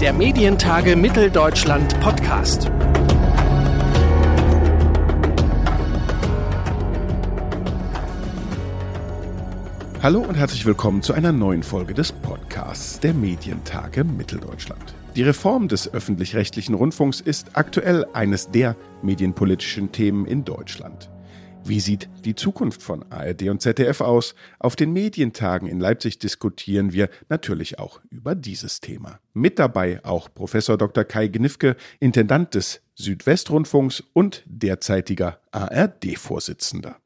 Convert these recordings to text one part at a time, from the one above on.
der Medientage Mitteldeutschland Podcast. Hallo und herzlich willkommen zu einer neuen Folge des Podcasts der Medientage Mitteldeutschland. Die Reform des öffentlich-rechtlichen Rundfunks ist aktuell eines der medienpolitischen Themen in Deutschland. Wie sieht die Zukunft von ARD und ZDF aus? Auf den Medientagen in Leipzig diskutieren wir natürlich auch über dieses Thema. Mit dabei auch Professor Dr. Kai Gnifke, Intendant des Südwestrundfunks und derzeitiger ARD-Vorsitzender.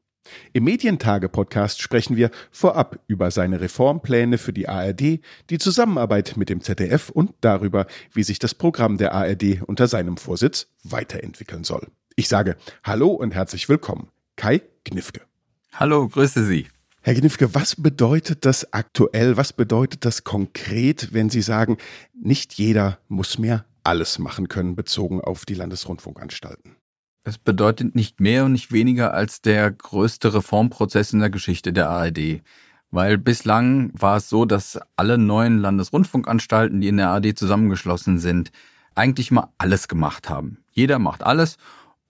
Im Medientage-Podcast sprechen wir vorab über seine Reformpläne für die ARD, die Zusammenarbeit mit dem ZDF und darüber, wie sich das Programm der ARD unter seinem Vorsitz weiterentwickeln soll. Ich sage Hallo und herzlich willkommen. Kai Knifke. Hallo, grüße Sie. Herr Knifke, was bedeutet das aktuell, was bedeutet das konkret, wenn Sie sagen, nicht jeder muss mehr alles machen können, bezogen auf die Landesrundfunkanstalten? Es bedeutet nicht mehr und nicht weniger als der größte Reformprozess in der Geschichte der ARD. Weil bislang war es so, dass alle neuen Landesrundfunkanstalten, die in der ARD zusammengeschlossen sind, eigentlich mal alles gemacht haben. Jeder macht alles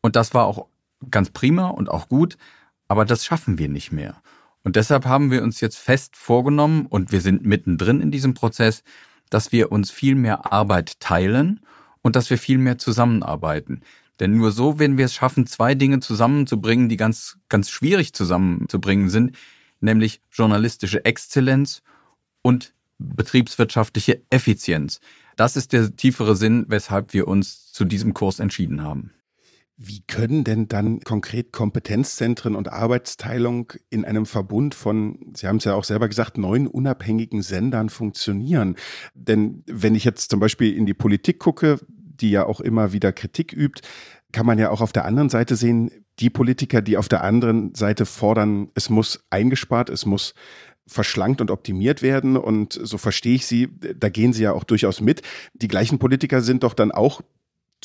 und das war auch ganz prima und auch gut, aber das schaffen wir nicht mehr. Und deshalb haben wir uns jetzt fest vorgenommen, und wir sind mittendrin in diesem Prozess, dass wir uns viel mehr Arbeit teilen und dass wir viel mehr zusammenarbeiten. Denn nur so werden wir es schaffen, zwei Dinge zusammenzubringen, die ganz, ganz schwierig zusammenzubringen sind, nämlich journalistische Exzellenz und betriebswirtschaftliche Effizienz. Das ist der tiefere Sinn, weshalb wir uns zu diesem Kurs entschieden haben. Wie können denn dann konkret Kompetenzzentren und Arbeitsteilung in einem Verbund von, Sie haben es ja auch selber gesagt, neun unabhängigen Sendern funktionieren? Denn wenn ich jetzt zum Beispiel in die Politik gucke, die ja auch immer wieder Kritik übt, kann man ja auch auf der anderen Seite sehen, die Politiker, die auf der anderen Seite fordern, es muss eingespart, es muss verschlankt und optimiert werden. Und so verstehe ich Sie, da gehen Sie ja auch durchaus mit. Die gleichen Politiker sind doch dann auch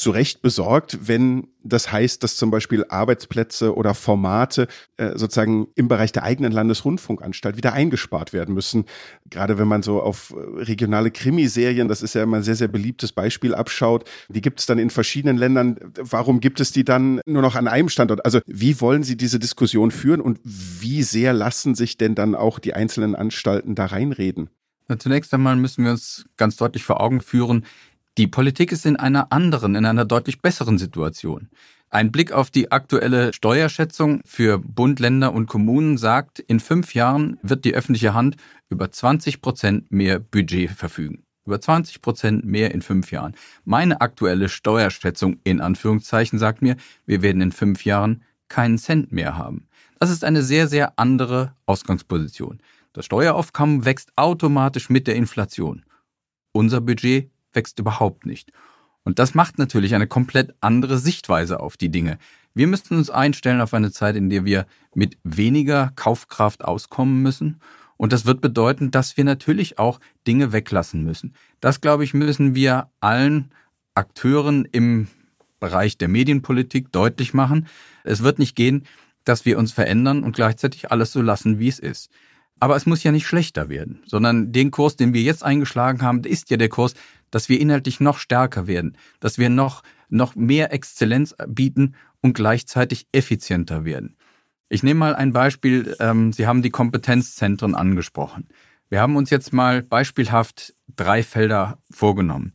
zu Recht besorgt, wenn das heißt, dass zum Beispiel Arbeitsplätze oder Formate äh, sozusagen im Bereich der eigenen Landesrundfunkanstalt wieder eingespart werden müssen. Gerade wenn man so auf äh, regionale Krimiserien, das ist ja immer ein sehr, sehr beliebtes Beispiel, abschaut, die gibt es dann in verschiedenen Ländern. Warum gibt es die dann nur noch an einem Standort? Also wie wollen Sie diese Diskussion führen und wie sehr lassen sich denn dann auch die einzelnen Anstalten da reinreden? Zunächst einmal müssen wir uns ganz deutlich vor Augen führen, die Politik ist in einer anderen, in einer deutlich besseren Situation. Ein Blick auf die aktuelle Steuerschätzung für Bund, Länder und Kommunen sagt, in fünf Jahren wird die öffentliche Hand über 20 Prozent mehr Budget verfügen. Über 20 Prozent mehr in fünf Jahren. Meine aktuelle Steuerschätzung in Anführungszeichen sagt mir, wir werden in fünf Jahren keinen Cent mehr haben. Das ist eine sehr, sehr andere Ausgangsposition. Das Steueraufkommen wächst automatisch mit der Inflation. Unser Budget wächst überhaupt nicht. Und das macht natürlich eine komplett andere Sichtweise auf die Dinge. Wir müssen uns einstellen auf eine Zeit, in der wir mit weniger Kaufkraft auskommen müssen. Und das wird bedeuten, dass wir natürlich auch Dinge weglassen müssen. Das, glaube ich, müssen wir allen Akteuren im Bereich der Medienpolitik deutlich machen. Es wird nicht gehen, dass wir uns verändern und gleichzeitig alles so lassen, wie es ist. Aber es muss ja nicht schlechter werden, sondern den Kurs, den wir jetzt eingeschlagen haben, ist ja der Kurs, dass wir inhaltlich noch stärker werden, dass wir noch, noch mehr Exzellenz bieten und gleichzeitig effizienter werden. Ich nehme mal ein Beispiel. Ähm, Sie haben die Kompetenzzentren angesprochen. Wir haben uns jetzt mal beispielhaft drei Felder vorgenommen.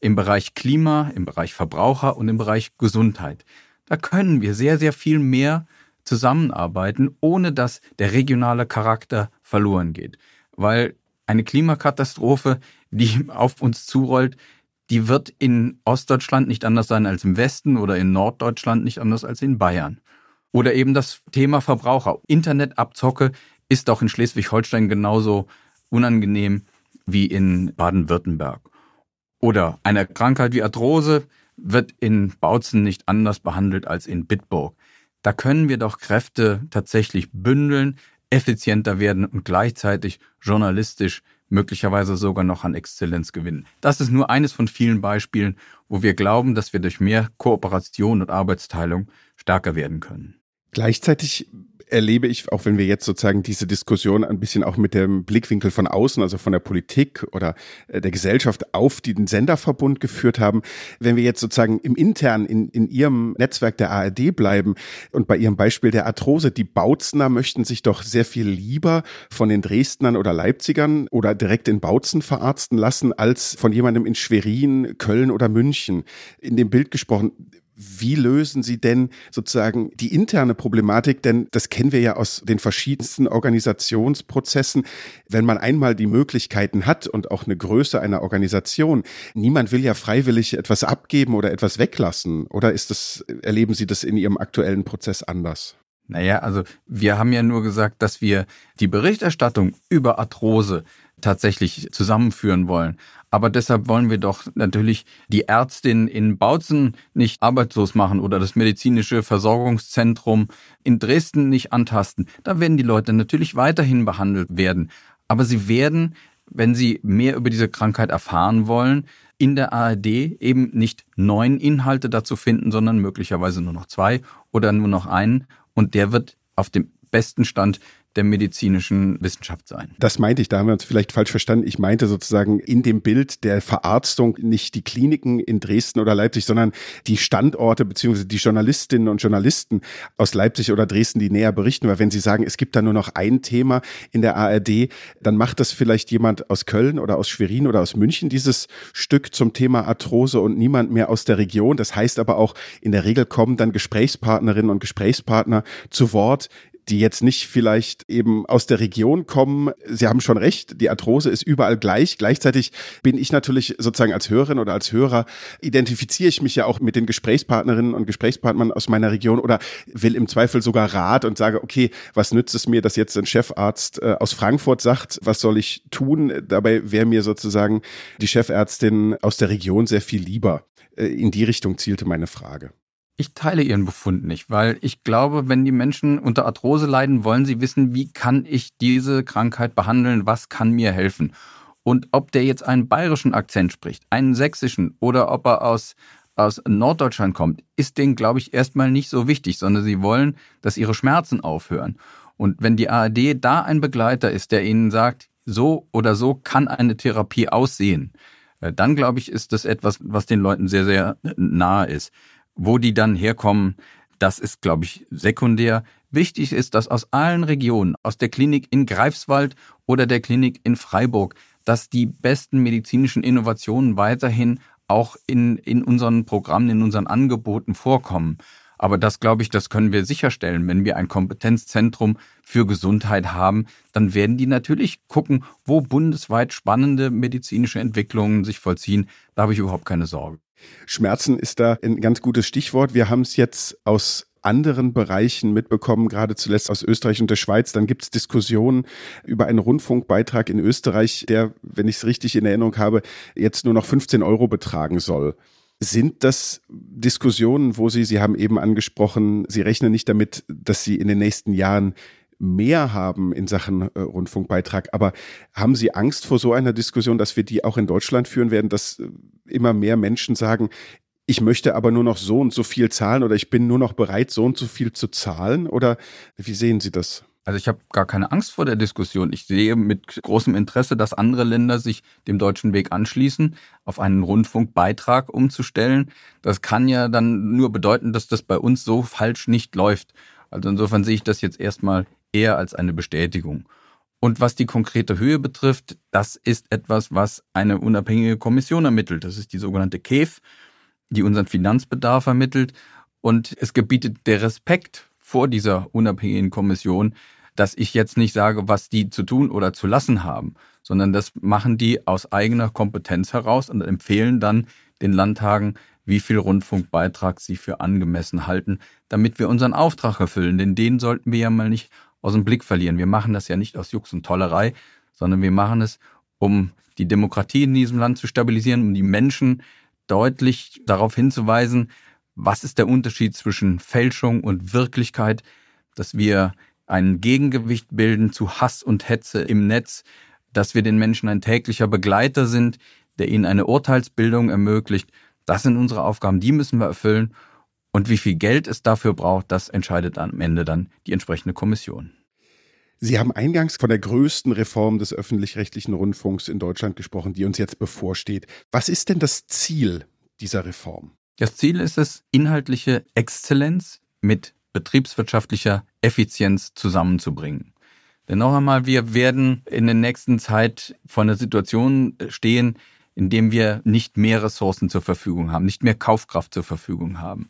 Im Bereich Klima, im Bereich Verbraucher und im Bereich Gesundheit. Da können wir sehr, sehr viel mehr zusammenarbeiten, ohne dass der regionale Charakter verloren geht. Weil eine Klimakatastrophe, die auf uns zurollt, die wird in Ostdeutschland nicht anders sein als im Westen oder in Norddeutschland nicht anders als in Bayern. Oder eben das Thema Verbraucher. Internetabzocke ist auch in Schleswig-Holstein genauso unangenehm wie in Baden-Württemberg. Oder eine Krankheit wie Arthrose wird in Bautzen nicht anders behandelt als in Bitburg. Da können wir doch Kräfte tatsächlich bündeln, effizienter werden und gleichzeitig journalistisch möglicherweise sogar noch an Exzellenz gewinnen. Das ist nur eines von vielen Beispielen, wo wir glauben, dass wir durch mehr Kooperation und Arbeitsteilung stärker werden können. Gleichzeitig erlebe ich, auch wenn wir jetzt sozusagen diese Diskussion ein bisschen auch mit dem Blickwinkel von außen, also von der Politik oder äh, der Gesellschaft auf den Senderverbund geführt haben, wenn wir jetzt sozusagen im intern in, in Ihrem Netzwerk der ARD bleiben und bei Ihrem Beispiel der Arthrose, die Bautzener möchten sich doch sehr viel lieber von den Dresdnern oder Leipzigern oder direkt in Bautzen verarzten lassen, als von jemandem in Schwerin, Köln oder München. In dem Bild gesprochen, wie lösen Sie denn sozusagen die interne Problematik? Denn das kennen wir ja aus den verschiedensten Organisationsprozessen. Wenn man einmal die Möglichkeiten hat und auch eine Größe einer Organisation, niemand will ja freiwillig etwas abgeben oder etwas weglassen. Oder ist das, erleben Sie das in Ihrem aktuellen Prozess anders? Naja, also wir haben ja nur gesagt, dass wir die Berichterstattung über Arthrose tatsächlich zusammenführen wollen. Aber deshalb wollen wir doch natürlich die Ärztin in Bautzen nicht arbeitslos machen oder das medizinische Versorgungszentrum in Dresden nicht antasten. Da werden die Leute natürlich weiterhin behandelt werden. Aber sie werden, wenn sie mehr über diese Krankheit erfahren wollen, in der ARD eben nicht neun Inhalte dazu finden, sondern möglicherweise nur noch zwei oder nur noch einen. Und der wird auf dem besten Stand der medizinischen Wissenschaft sein. Das meinte ich, da haben wir uns vielleicht falsch verstanden. Ich meinte sozusagen in dem Bild der Verarztung nicht die Kliniken in Dresden oder Leipzig, sondern die Standorte beziehungsweise die Journalistinnen und Journalisten aus Leipzig oder Dresden, die näher berichten. Weil wenn sie sagen, es gibt da nur noch ein Thema in der ARD, dann macht das vielleicht jemand aus Köln oder aus Schwerin oder aus München dieses Stück zum Thema Arthrose und niemand mehr aus der Region. Das heißt aber auch, in der Regel kommen dann Gesprächspartnerinnen und Gesprächspartner zu Wort, die jetzt nicht vielleicht eben aus der Region kommen. Sie haben schon recht, die Arthrose ist überall gleich. Gleichzeitig bin ich natürlich sozusagen als Hörerin oder als Hörer, identifiziere ich mich ja auch mit den Gesprächspartnerinnen und Gesprächspartnern aus meiner Region oder will im Zweifel sogar Rat und sage, okay, was nützt es mir, dass jetzt ein Chefarzt äh, aus Frankfurt sagt, was soll ich tun? Dabei wäre mir sozusagen die Chefärztin aus der Region sehr viel lieber. Äh, in die Richtung zielte meine Frage. Ich teile Ihren Befund nicht, weil ich glaube, wenn die Menschen unter Arthrose leiden, wollen sie wissen, wie kann ich diese Krankheit behandeln, was kann mir helfen. Und ob der jetzt einen bayerischen Akzent spricht, einen sächsischen oder ob er aus, aus Norddeutschland kommt, ist denen, glaube ich, erstmal nicht so wichtig, sondern sie wollen, dass ihre Schmerzen aufhören. Und wenn die ARD da ein Begleiter ist, der ihnen sagt, so oder so kann eine Therapie aussehen, äh, dann glaube ich, ist das etwas, was den Leuten sehr, sehr nahe ist. Wo die dann herkommen, das ist, glaube ich, sekundär. Wichtig ist, dass aus allen Regionen, aus der Klinik in Greifswald oder der Klinik in Freiburg, dass die besten medizinischen Innovationen weiterhin auch in, in unseren Programmen, in unseren Angeboten vorkommen. Aber das, glaube ich, das können wir sicherstellen. Wenn wir ein Kompetenzzentrum für Gesundheit haben, dann werden die natürlich gucken, wo bundesweit spannende medizinische Entwicklungen sich vollziehen. Da habe ich überhaupt keine Sorge. Schmerzen ist da ein ganz gutes Stichwort. Wir haben es jetzt aus anderen Bereichen mitbekommen, gerade zuletzt aus Österreich und der Schweiz. Dann gibt es Diskussionen über einen Rundfunkbeitrag in Österreich, der, wenn ich es richtig in Erinnerung habe, jetzt nur noch 15 Euro betragen soll. Sind das Diskussionen, wo Sie, Sie haben eben angesprochen, Sie rechnen nicht damit, dass Sie in den nächsten Jahren mehr haben in Sachen äh, Rundfunkbeitrag. Aber haben Sie Angst vor so einer Diskussion, dass wir die auch in Deutschland führen werden, dass äh, immer mehr Menschen sagen, ich möchte aber nur noch so und so viel zahlen oder ich bin nur noch bereit, so und so viel zu zahlen? Oder wie sehen Sie das? Also ich habe gar keine Angst vor der Diskussion. Ich sehe mit großem Interesse, dass andere Länder sich dem deutschen Weg anschließen, auf einen Rundfunkbeitrag umzustellen. Das kann ja dann nur bedeuten, dass das bei uns so falsch nicht läuft. Also insofern sehe ich das jetzt erstmal eher als eine Bestätigung. Und was die konkrete Höhe betrifft, das ist etwas, was eine unabhängige Kommission ermittelt. Das ist die sogenannte KEF, die unseren Finanzbedarf ermittelt. Und es gebietet der Respekt vor dieser unabhängigen Kommission, dass ich jetzt nicht sage, was die zu tun oder zu lassen haben, sondern das machen die aus eigener Kompetenz heraus und empfehlen dann den Landtagen, wie viel Rundfunkbeitrag sie für angemessen halten, damit wir unseren Auftrag erfüllen. Denn den sollten wir ja mal nicht aus dem Blick verlieren. Wir machen das ja nicht aus Jux und Tollerei, sondern wir machen es, um die Demokratie in diesem Land zu stabilisieren, um die Menschen deutlich darauf hinzuweisen, was ist der Unterschied zwischen Fälschung und Wirklichkeit, dass wir ein Gegengewicht bilden zu Hass und Hetze im Netz, dass wir den Menschen ein täglicher Begleiter sind, der ihnen eine Urteilsbildung ermöglicht. Das sind unsere Aufgaben, die müssen wir erfüllen. Und wie viel Geld es dafür braucht, das entscheidet am Ende dann die entsprechende Kommission. Sie haben eingangs von der größten Reform des öffentlich-rechtlichen Rundfunks in Deutschland gesprochen, die uns jetzt bevorsteht. Was ist denn das Ziel dieser Reform? Das Ziel ist es, inhaltliche Exzellenz mit betriebswirtschaftlicher Effizienz zusammenzubringen. Denn noch einmal, wir werden in der nächsten Zeit vor einer Situation stehen, in dem wir nicht mehr Ressourcen zur Verfügung haben, nicht mehr Kaufkraft zur Verfügung haben.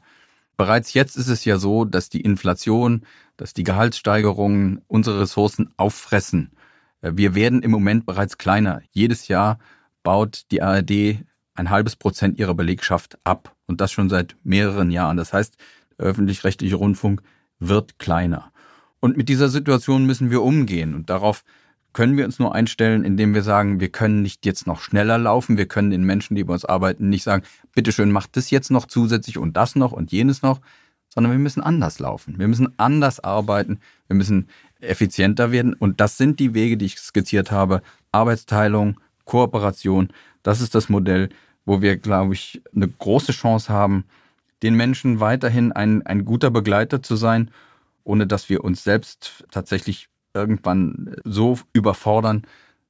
Bereits jetzt ist es ja so, dass die Inflation, dass die Gehaltssteigerungen unsere Ressourcen auffressen. Wir werden im Moment bereits kleiner. Jedes Jahr baut die ARD ein halbes Prozent ihrer Belegschaft ab. Und das schon seit mehreren Jahren. Das heißt, der öffentlich-rechtliche Rundfunk wird kleiner. Und mit dieser Situation müssen wir umgehen. Und darauf können wir uns nur einstellen, indem wir sagen, wir können nicht jetzt noch schneller laufen. Wir können den Menschen, die bei uns arbeiten, nicht sagen, bitteschön, macht das jetzt noch zusätzlich und das noch und jenes noch, sondern wir müssen anders laufen. Wir müssen anders arbeiten. Wir müssen effizienter werden. Und das sind die Wege, die ich skizziert habe. Arbeitsteilung, Kooperation. Das ist das Modell, wo wir, glaube ich, eine große Chance haben, den Menschen weiterhin ein, ein guter Begleiter zu sein ohne dass wir uns selbst tatsächlich irgendwann so überfordern,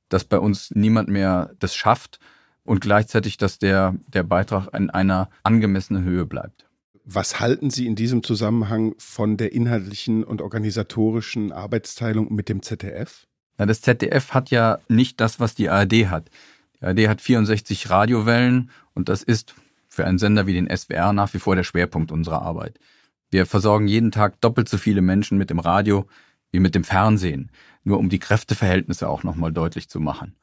dass bei uns niemand mehr das schafft und gleichzeitig, dass der, der Beitrag in einer angemessenen Höhe bleibt. Was halten Sie in diesem Zusammenhang von der inhaltlichen und organisatorischen Arbeitsteilung mit dem ZDF? Ja, das ZDF hat ja nicht das, was die ARD hat. Die ARD hat 64 Radiowellen und das ist für einen Sender wie den SWR nach wie vor der Schwerpunkt unserer Arbeit. Wir versorgen jeden Tag doppelt so viele Menschen mit dem Radio wie mit dem Fernsehen, nur um die Kräfteverhältnisse auch nochmal deutlich zu machen.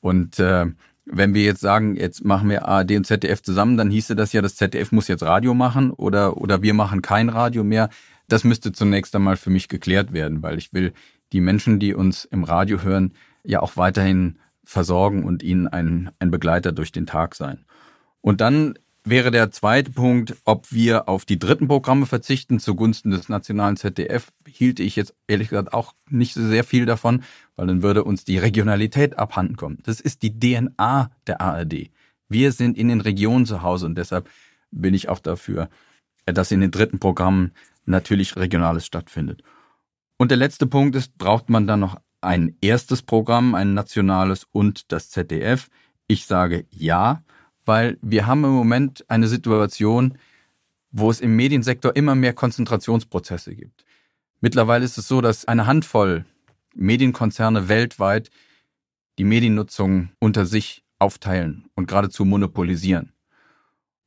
Und äh, wenn wir jetzt sagen, jetzt machen wir ARD und ZDF zusammen, dann hieße das ja, das ZDF muss jetzt Radio machen oder, oder wir machen kein Radio mehr. Das müsste zunächst einmal für mich geklärt werden, weil ich will die Menschen, die uns im Radio hören, ja auch weiterhin versorgen und ihnen ein, ein Begleiter durch den Tag sein. Und dann wäre der zweite Punkt, ob wir auf die dritten Programme verzichten zugunsten des nationalen ZDF, hielte ich jetzt ehrlich gesagt auch nicht so sehr viel davon, weil dann würde uns die Regionalität abhanden kommen. Das ist die DNA der ARD. Wir sind in den Regionen zu Hause und deshalb bin ich auch dafür, dass in den dritten Programmen natürlich Regionales stattfindet. Und der letzte Punkt ist, braucht man dann noch ein erstes Programm, ein nationales und das ZDF? Ich sage ja weil wir haben im Moment eine Situation, wo es im Mediensektor immer mehr Konzentrationsprozesse gibt. Mittlerweile ist es so, dass eine Handvoll Medienkonzerne weltweit die Mediennutzung unter sich aufteilen und geradezu monopolisieren.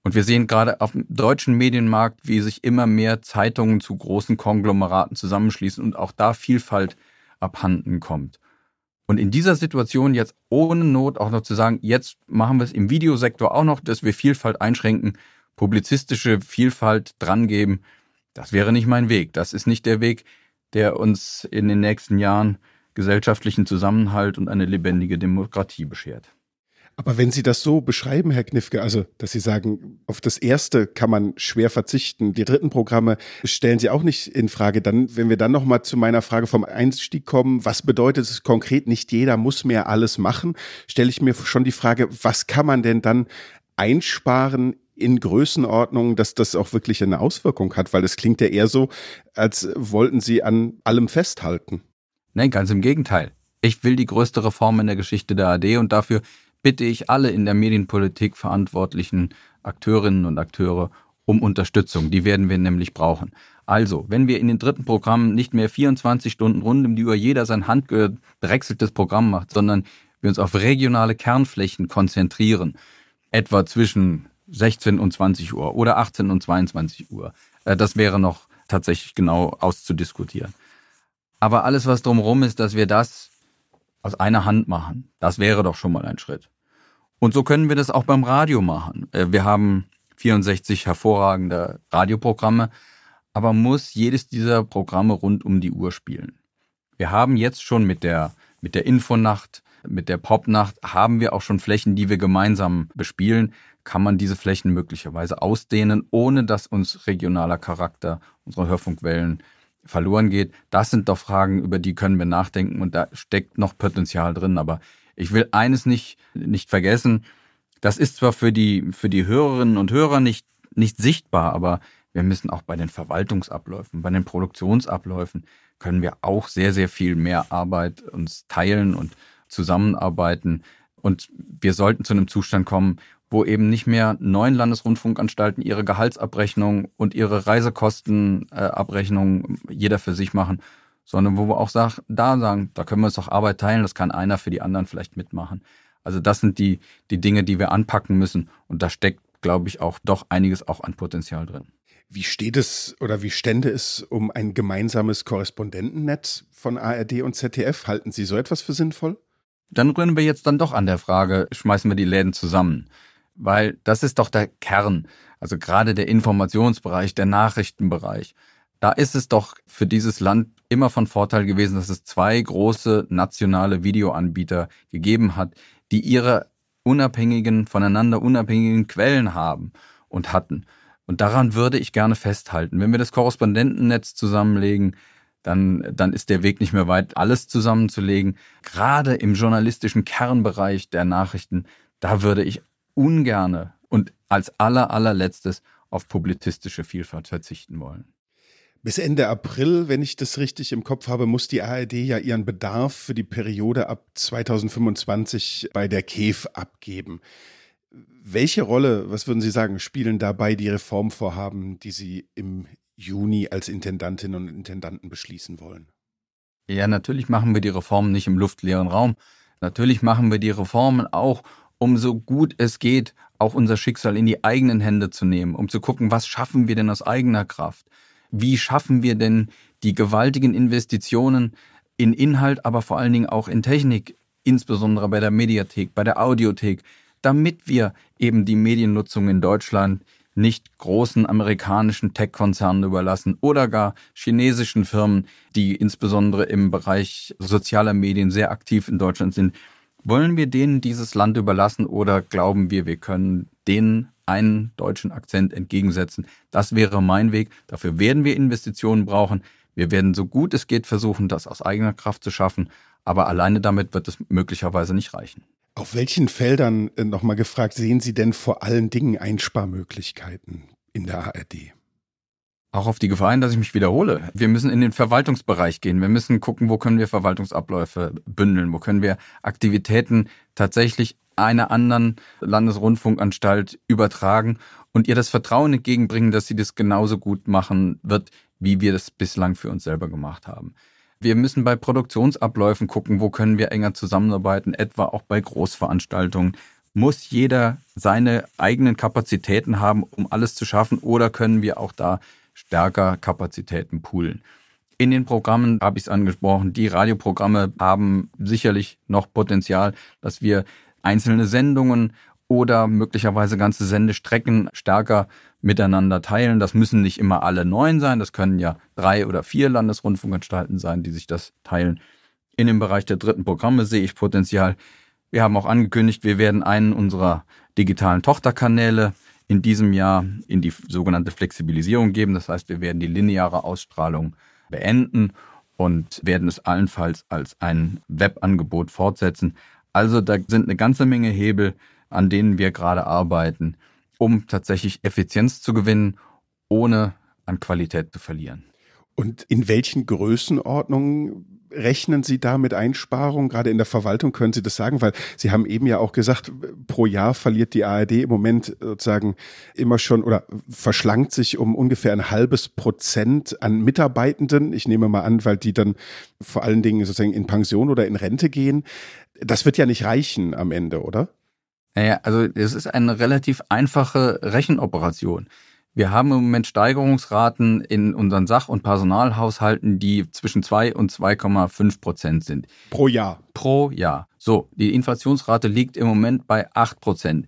Und wir sehen gerade auf dem deutschen Medienmarkt, wie sich immer mehr Zeitungen zu großen Konglomeraten zusammenschließen und auch da Vielfalt abhanden kommt. Und in dieser Situation jetzt ohne Not auch noch zu sagen, jetzt machen wir es im Videosektor auch noch, dass wir Vielfalt einschränken, publizistische Vielfalt drangeben, das wäre nicht mein Weg. Das ist nicht der Weg, der uns in den nächsten Jahren gesellschaftlichen Zusammenhalt und eine lebendige Demokratie beschert. Aber wenn Sie das so beschreiben, Herr Knifke, also dass Sie sagen, auf das erste kann man schwer verzichten, die dritten Programme stellen Sie auch nicht in Frage. Dann, wenn wir dann noch mal zu meiner Frage vom Einstieg kommen, was bedeutet es konkret? Nicht jeder muss mehr alles machen. Stelle ich mir schon die Frage, was kann man denn dann einsparen in Größenordnung, dass das auch wirklich eine Auswirkung hat, weil es klingt ja eher so, als wollten Sie an allem festhalten. Nein, ganz im Gegenteil. Ich will die größte Reform in der Geschichte der AD und dafür bitte ich alle in der Medienpolitik verantwortlichen Akteurinnen und Akteure um Unterstützung. Die werden wir nämlich brauchen. Also, wenn wir in den dritten Programmen nicht mehr 24 Stunden rund um die Uhr jeder sein handgedrechseltes Programm macht, sondern wir uns auf regionale Kernflächen konzentrieren, etwa zwischen 16 und 20 Uhr oder 18 und 22 Uhr, äh, das wäre noch tatsächlich genau auszudiskutieren. Aber alles, was drumherum ist, dass wir das aus einer Hand machen, das wäre doch schon mal ein Schritt. Und so können wir das auch beim Radio machen. Äh, wir haben 64 hervorragende Radioprogramme, aber muss jedes dieser Programme rund um die Uhr spielen. Wir haben jetzt schon mit der, mit der Infonacht, mit der Popnacht, haben wir auch schon Flächen, die wir gemeinsam bespielen. Kann man diese Flächen möglicherweise ausdehnen, ohne dass uns regionaler Charakter unserer Hörfunkwellen verloren geht? Das sind doch Fragen, über die können wir nachdenken und da steckt noch Potenzial drin, aber ich will eines nicht, nicht vergessen. Das ist zwar für die, für die Hörerinnen und Hörer nicht, nicht sichtbar, aber Wir müssen auch bei den Verwaltungsabläufen, bei den Produktionsabläufen können wir auch sehr, sehr viel mehr Arbeit uns teilen und zusammenarbeiten. Und wir sollten zu einem Zustand kommen, wo eben nicht mehr neun Landesrundfunkanstalten ihre Gehaltsabrechnung und ihre Reisekostenabrechnung jeder für sich machen, sondern wo wir auch sag, da sagen, da können wir uns doch Arbeit teilen, das kann einer für die anderen vielleicht mitmachen. Also das sind die, die Dinge, die wir anpacken müssen. Und da steckt, glaube ich, auch doch einiges auch an Potenzial drin. Wie steht es oder wie stände es um ein gemeinsames Korrespondentennetz von ARD und ZDF? Halten Sie so etwas für sinnvoll? Dann rühren wir jetzt dann doch an der Frage, schmeißen wir die Läden zusammen? Weil das ist doch der Kern. Also gerade der Informationsbereich, der Nachrichtenbereich. Da ist es doch für dieses Land immer von Vorteil gewesen, dass es zwei große nationale Videoanbieter gegeben hat, die ihre unabhängigen, voneinander unabhängigen Quellen haben und hatten. Und daran würde ich gerne festhalten. Wenn wir das Korrespondentennetz zusammenlegen, dann, dann ist der Weg nicht mehr weit, alles zusammenzulegen. Gerade im journalistischen Kernbereich der Nachrichten, da würde ich ungerne und als aller, allerletztes auf publizistische Vielfalt verzichten wollen. Bis Ende April, wenn ich das richtig im Kopf habe, muss die ARD ja ihren Bedarf für die Periode ab 2025 bei der KEF abgeben. Welche Rolle, was würden Sie sagen, spielen dabei die Reformvorhaben, die Sie im Juni als Intendantinnen und Intendanten beschließen wollen? Ja, natürlich machen wir die Reformen nicht im luftleeren Raum. Natürlich machen wir die Reformen auch, um so gut es geht, auch unser Schicksal in die eigenen Hände zu nehmen, um zu gucken, was schaffen wir denn aus eigener Kraft? wie schaffen wir denn die gewaltigen Investitionen in Inhalt, aber vor allen Dingen auch in Technik, insbesondere bei der Mediathek, bei der Audiothek, damit wir eben die Mediennutzung in Deutschland nicht großen amerikanischen Tech-Konzernen überlassen oder gar chinesischen Firmen, die insbesondere im Bereich sozialer Medien sehr aktiv in Deutschland sind. Wollen wir denen dieses Land überlassen oder glauben wir, wir können denen einen deutschen Akzent entgegensetzen. Das wäre mein Weg. Dafür werden wir Investitionen brauchen. Wir werden so gut es geht versuchen, das aus eigener Kraft zu schaffen. Aber alleine damit wird es möglicherweise nicht reichen. Auf welchen Feldern, äh, nochmal gefragt, sehen Sie denn vor allen Dingen Einsparmöglichkeiten in der ARD? Auch auf die Gefahr hin, dass ich mich wiederhole. Wir müssen in den Verwaltungsbereich gehen. Wir müssen gucken, wo können wir Verwaltungsabläufe bündeln, wo können wir Aktivitäten tatsächlich einer anderen Landesrundfunkanstalt übertragen und ihr das Vertrauen entgegenbringen, dass sie das genauso gut machen wird, wie wir das bislang für uns selber gemacht haben. Wir müssen bei Produktionsabläufen gucken, wo können wir enger zusammenarbeiten, etwa auch bei Großveranstaltungen. Muss jeder seine eigenen Kapazitäten haben, um alles zu schaffen, oder können wir auch da stärker Kapazitäten poolen? In den Programmen habe ich es angesprochen, die Radioprogramme haben sicherlich noch Potenzial, dass wir einzelne Sendungen oder möglicherweise ganze Sendestrecken stärker miteinander teilen. Das müssen nicht immer alle neun sein, das können ja drei oder vier Landesrundfunkanstalten sein, die sich das teilen. In dem Bereich der dritten Programme sehe ich Potenzial. Wir haben auch angekündigt, wir werden einen unserer digitalen Tochterkanäle in diesem Jahr in die sogenannte Flexibilisierung geben. Das heißt, wir werden die lineare Ausstrahlung beenden und werden es allenfalls als ein Webangebot fortsetzen. Also da sind eine ganze Menge Hebel, an denen wir gerade arbeiten, um tatsächlich Effizienz zu gewinnen, ohne an Qualität zu verlieren. Und in welchen Größenordnungen rechnen Sie da mit Einsparungen? Gerade in der Verwaltung können Sie das sagen, weil Sie haben eben ja auch gesagt, pro Jahr verliert die ARD im Moment sozusagen immer schon oder verschlankt sich um ungefähr ein halbes Prozent an Mitarbeitenden. Ich nehme mal an, weil die dann vor allen Dingen sozusagen in Pension oder in Rente gehen. Das wird ja nicht reichen am Ende, oder? Naja, also es ist eine relativ einfache Rechenoperation. Wir haben im Moment Steigerungsraten in unseren Sach- und Personalhaushalten, die zwischen 2 und 2,5 Prozent sind. Pro Jahr. Pro Jahr. So, die Inflationsrate liegt im Moment bei 8 Prozent.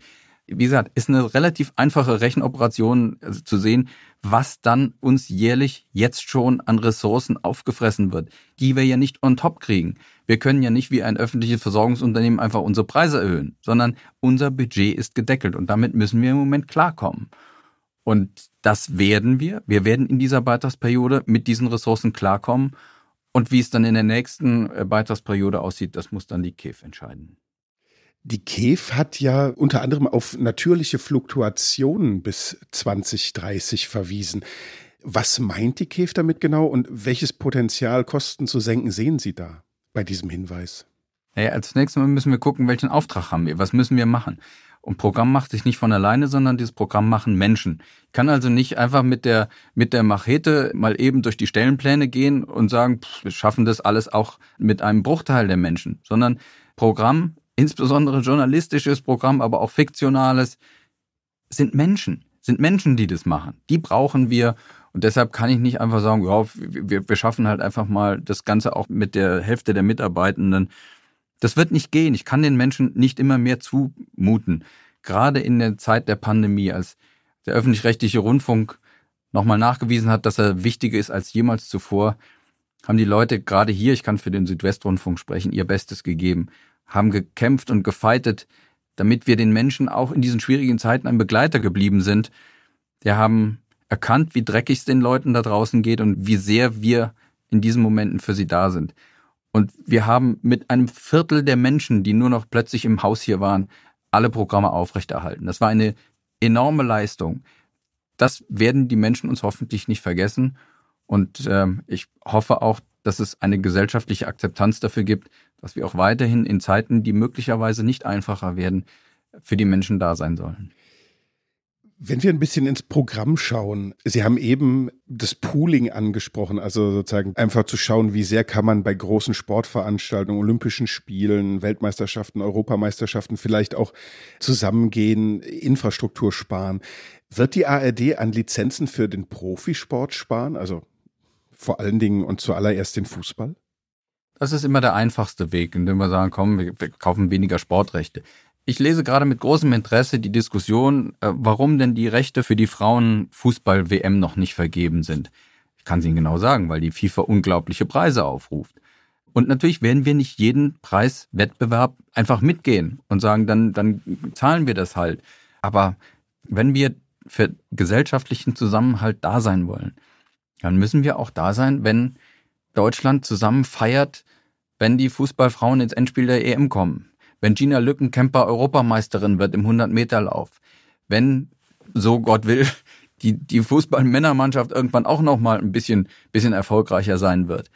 Wie gesagt, ist eine relativ einfache Rechenoperation also zu sehen, was dann uns jährlich jetzt schon an Ressourcen aufgefressen wird, die wir ja nicht on top kriegen. Wir können ja nicht wie ein öffentliches Versorgungsunternehmen einfach unsere Preise erhöhen, sondern unser Budget ist gedeckelt und damit müssen wir im Moment klarkommen. Und das werden wir. Wir werden in dieser Beitragsperiode mit diesen Ressourcen klarkommen. Und wie es dann in der nächsten äh, Beitragsperiode aussieht, das muss dann die KEF entscheiden. Die KEF hat ja unter anderem auf natürliche Fluktuationen bis 2030 verwiesen. Was meint die KEF damit genau und welches Potenzial, Kosten zu senken sehen Sie da bei diesem Hinweis? Naja, als nächstes Mal müssen wir gucken, welchen Auftrag haben wir, was müssen wir machen. Und Programm macht sich nicht von alleine, sondern dieses Programm machen Menschen. Ich kann also nicht einfach mit der, mit der Machete mal eben durch die Stellenpläne gehen und sagen, pff, wir schaffen das alles auch mit einem Bruchteil der Menschen, sondern Programm, insbesondere journalistisches Programm, aber auch fiktionales, sind Menschen, sind Menschen, die das machen. Die brauchen wir. Und deshalb kann ich nicht einfach sagen, ja, wir, wir schaffen halt einfach mal das Ganze auch mit der Hälfte der Mitarbeitenden das wird nicht gehen. Ich kann den Menschen nicht immer mehr zumuten. Gerade in der Zeit der Pandemie, als der öffentlich-rechtliche Rundfunk nochmal nachgewiesen hat, dass er wichtiger ist als jemals zuvor, haben die Leute gerade hier, ich kann für den Südwestrundfunk sprechen, ihr Bestes gegeben, haben gekämpft und gefeitet, damit wir den Menschen auch in diesen schwierigen Zeiten ein Begleiter geblieben sind. Die haben erkannt, wie dreckig es den Leuten da draußen geht und wie sehr wir in diesen Momenten für sie da sind. Und wir haben mit einem Viertel der Menschen, die nur noch plötzlich im Haus hier waren, alle Programme aufrechterhalten. Das war eine enorme Leistung. Das werden die Menschen uns hoffentlich nicht vergessen. Und äh, ich hoffe auch, dass es eine gesellschaftliche Akzeptanz dafür gibt, dass wir auch weiterhin in Zeiten, die möglicherweise nicht einfacher werden, für die Menschen da sein sollen. Wenn wir ein bisschen ins Programm schauen, Sie haben eben das Pooling angesprochen, also sozusagen einfach zu schauen, wie sehr kann man bei großen Sportveranstaltungen, Olympischen Spielen, Weltmeisterschaften, Europameisterschaften vielleicht auch zusammengehen, Infrastruktur sparen. Wird die ARD an Lizenzen für den Profisport sparen? Also vor allen Dingen und zuallererst den Fußball? Das ist immer der einfachste Weg, indem wir sagen, komm, wir kaufen weniger Sportrechte. Ich lese gerade mit großem Interesse die Diskussion, äh, warum denn die Rechte für die Frauenfußball-WM noch nicht vergeben sind. Ich kann es Ihnen genau sagen, weil die FIFA unglaubliche Preise aufruft. Und natürlich werden wir nicht jeden Preiswettbewerb einfach mitgehen und sagen, dann, dann zahlen wir das halt. Aber wenn wir für gesellschaftlichen Zusammenhalt da sein wollen, dann müssen wir auch da sein, wenn Deutschland zusammen feiert, wenn die Fußballfrauen ins Endspiel der EM kommen, wenn Gina Lückenkämper Europameisterin wird im 100-Meter-Lauf, wenn, so Gott will, die, die Fußballmännermannschaft irgendwann auch noch mal ein bisschen, bisschen erfolgreicher sein wird.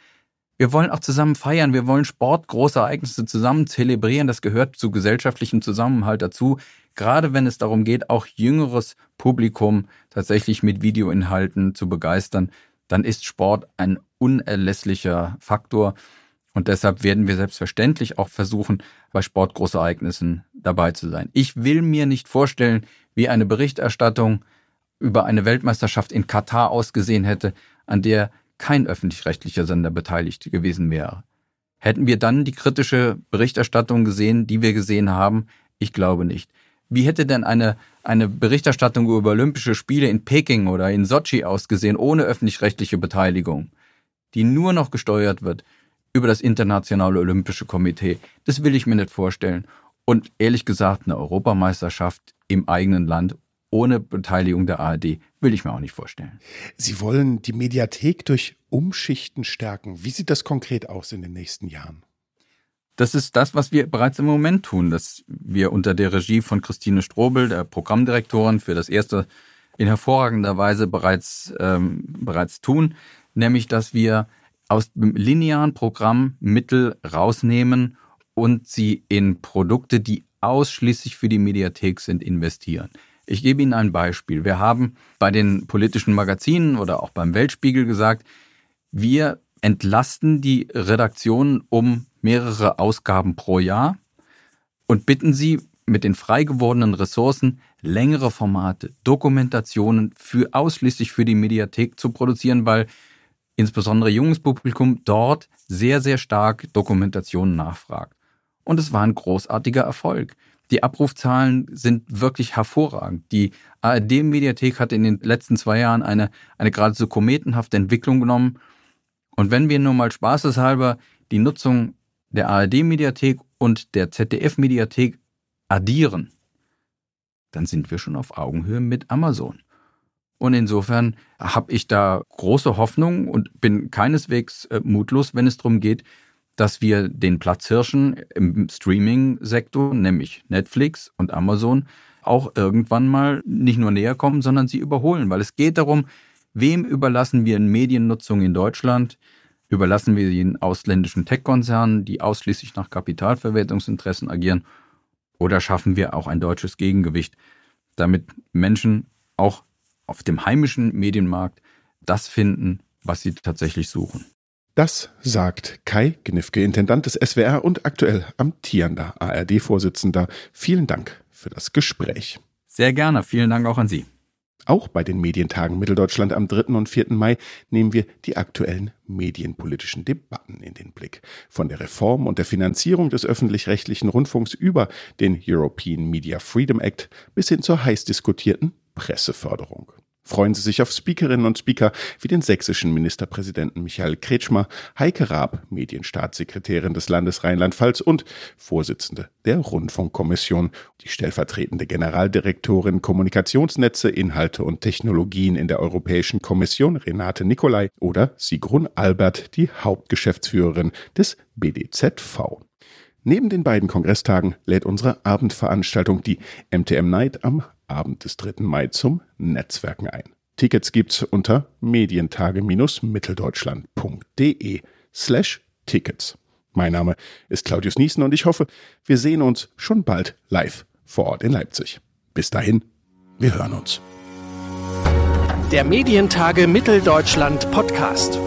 Wir wollen auch zusammen feiern, wir wollen Sport, große Ereignisse zusammen zelebrieren, das gehört zu gesellschaftlichem Zusammenhalt dazu, gerade wenn es darum geht, auch jüngeres Publikum tatsächlich mit Videoinhalten zu begeistern, dann ist Sport ein unerlässlicher Faktor. Und deshalb werden wir selbstverständlich auch versuchen, bei Sportgroßereignissen dabei zu sein. Ich will mir nicht vorstellen, wie eine Berichterstattung über eine Weltmeisterschaft in Katar ausgesehen hätte, an der kein öffentlich-rechtlicher Sender beteiligt gewesen wäre. Hätten wir dann die kritische Berichterstattung gesehen, die wir gesehen haben? Ich glaube nicht. Wie hätte denn eine, eine Berichterstattung über Olympische Spiele in Peking oder in Sochi ausgesehen, ohne öffentlich-rechtliche Beteiligung, die nur noch gesteuert wird über das Internationale Olympische Komitee. Das will ich mir nicht vorstellen. Und ehrlich gesagt, eine Europameisterschaft im eigenen Land ohne Beteiligung der ARD will ich mir auch nicht vorstellen. Sie wollen die Mediathek durch Umschichten stärken. Wie sieht das konkret aus in den nächsten Jahren? Das ist das, was wir bereits im Moment tun, dass wir unter der Regie von Christine Strobel, der Programmdirektorin, für das erste in hervorragender Weise bereits, ähm, bereits tun, nämlich dass wir aus dem linearen Programm Mittel rausnehmen und sie in Produkte, die ausschließlich für die Mediathek sind, investieren. Ich gebe Ihnen ein Beispiel. Wir haben bei den politischen Magazinen oder auch beim Weltspiegel gesagt, wir entlasten die Redaktionen um mehrere Ausgaben pro Jahr und bitten sie mit den frei gewordenen Ressourcen längere Formate, Dokumentationen für ausschließlich für die Mediathek zu produzieren, weil insbesondere junges Publikum dort sehr, sehr stark Dokumentationen nachfragt. Und es war ein großartiger Erfolg. Die Abrufzahlen sind wirklich hervorragend. Die ARD-Mediathek hat in den letzten zwei Jahren eine, eine geradezu kometenhafte Entwicklung genommen. Und wenn wir nur mal spaßeshalber die Nutzung der ARD-Mediathek und der ZDF-Mediathek addieren, dann sind wir schon auf Augenhöhe mit Amazon. Und insofern habe ich da große Hoffnung und bin keineswegs äh, mutlos, wenn es darum geht, dass wir den Platzhirschen im Streaming-Sektor, nämlich Netflix und Amazon, auch irgendwann mal nicht nur näher kommen, sondern sie überholen. Weil es geht darum, wem überlassen wir Mediennutzung in Deutschland? Überlassen wir sie den ausländischen Tech-Konzernen, die ausschließlich nach Kapitalverwertungsinteressen agieren? Oder schaffen wir auch ein deutsches Gegengewicht, damit Menschen auch auf dem heimischen Medienmarkt das finden, was sie tatsächlich suchen? Das sagt Kai Gnifke, Intendant des SWR und aktuell amtierender ARD-Vorsitzender. Vielen Dank für das Gespräch. Sehr gerne. Vielen Dank auch an Sie. Auch bei den Medientagen Mitteldeutschland am 3. und 4. Mai nehmen wir die aktuellen medienpolitischen Debatten in den Blick. Von der Reform und der Finanzierung des öffentlich-rechtlichen Rundfunks über den European Media Freedom Act bis hin zur heiß diskutierten Presseförderung. Freuen Sie sich auf Speakerinnen und Speaker wie den sächsischen Ministerpräsidenten Michael Kretschmer, Heike Raab, Medienstaatssekretärin des Landes Rheinland-Pfalz und Vorsitzende der Rundfunkkommission, die stellvertretende Generaldirektorin Kommunikationsnetze, Inhalte und Technologien in der Europäischen Kommission Renate Nicolai oder Sigrun Albert, die Hauptgeschäftsführerin des BDZV. Neben den beiden Kongresstagen lädt unsere Abendveranstaltung die MTM Night am Abend des 3. Mai zum Netzwerken ein. Tickets gibt's unter medientage-mitteldeutschland.de slash Tickets. Mein Name ist Claudius Niesen und ich hoffe, wir sehen uns schon bald live vor Ort in Leipzig. Bis dahin, wir hören uns. Der Medientage Mitteldeutschland Podcast.